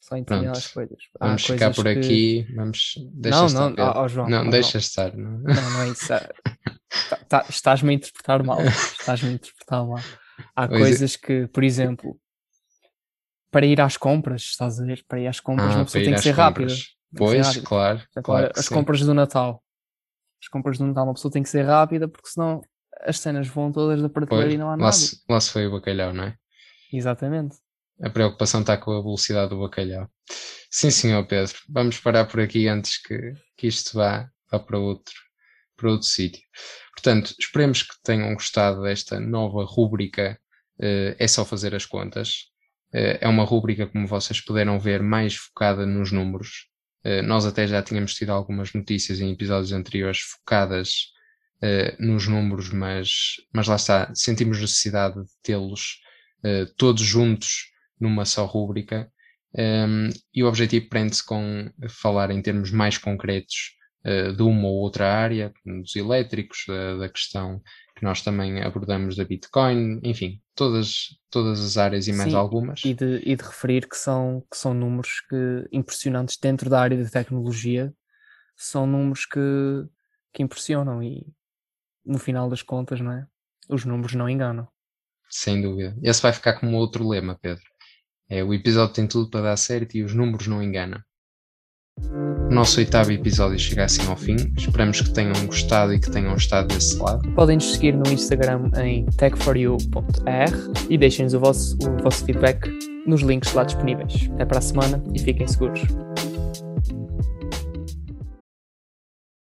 Só em determinadas Pronto. coisas. Há vamos ficar por que... aqui. Vamos, deixa não, estar, não, oh, João, não oh, deixa João. estar. Não, não, não é isso. tá, tá, Estás-me a interpretar mal. Estás-me a interpretar mal. Há pois coisas é. que, por exemplo, para ir às compras, estás a ver? Para ir às compras, ah, uma pessoa tem que ser compras. rápida. Pois, rápida. claro. Exemplo, claro as sim. compras do Natal. As compras do Natal, uma pessoa tem que ser rápida porque senão as cenas vão todas da prateleira e não há lá nada. Se, lá se foi o bacalhau, não é? Exatamente. a preocupação está com a velocidade do bacalhau. Sim, senhor Pedro, vamos parar por aqui antes que, que isto vá, vá para outro, para outro sítio. Portanto, esperemos que tenham gostado desta nova rúbrica. Uh, é só fazer as contas. Uh, é uma rúbrica, como vocês puderam ver, mais focada nos números. Uh, nós até já tínhamos tido algumas notícias em episódios anteriores focadas nos números, mas, mas lá está, sentimos necessidade de tê-los todos juntos numa só rúbrica. Um, e o objetivo prende-se com falar em termos mais concretos uh, de uma ou outra área, dos elétricos, da, da, questão que nós também abordamos da Bitcoin, enfim, todas, todas as áreas e mais Sim, algumas. E de, e de referir que são, que são números que, impressionantes dentro da área de tecnologia, são números que, que impressionam e no final das contas, não é? Os números não enganam. Sem dúvida. Esse vai ficar como outro lema, Pedro. É, o episódio tem tudo para dar certo e os números não enganam. O nosso oitavo episódio chega assim ao fim. Esperamos que tenham gostado e que tenham estado desse lado. Podem nos seguir no Instagram em tech4u.r e deixem-nos o vosso, o vosso feedback nos links lá disponíveis. Até para a semana e fiquem seguros.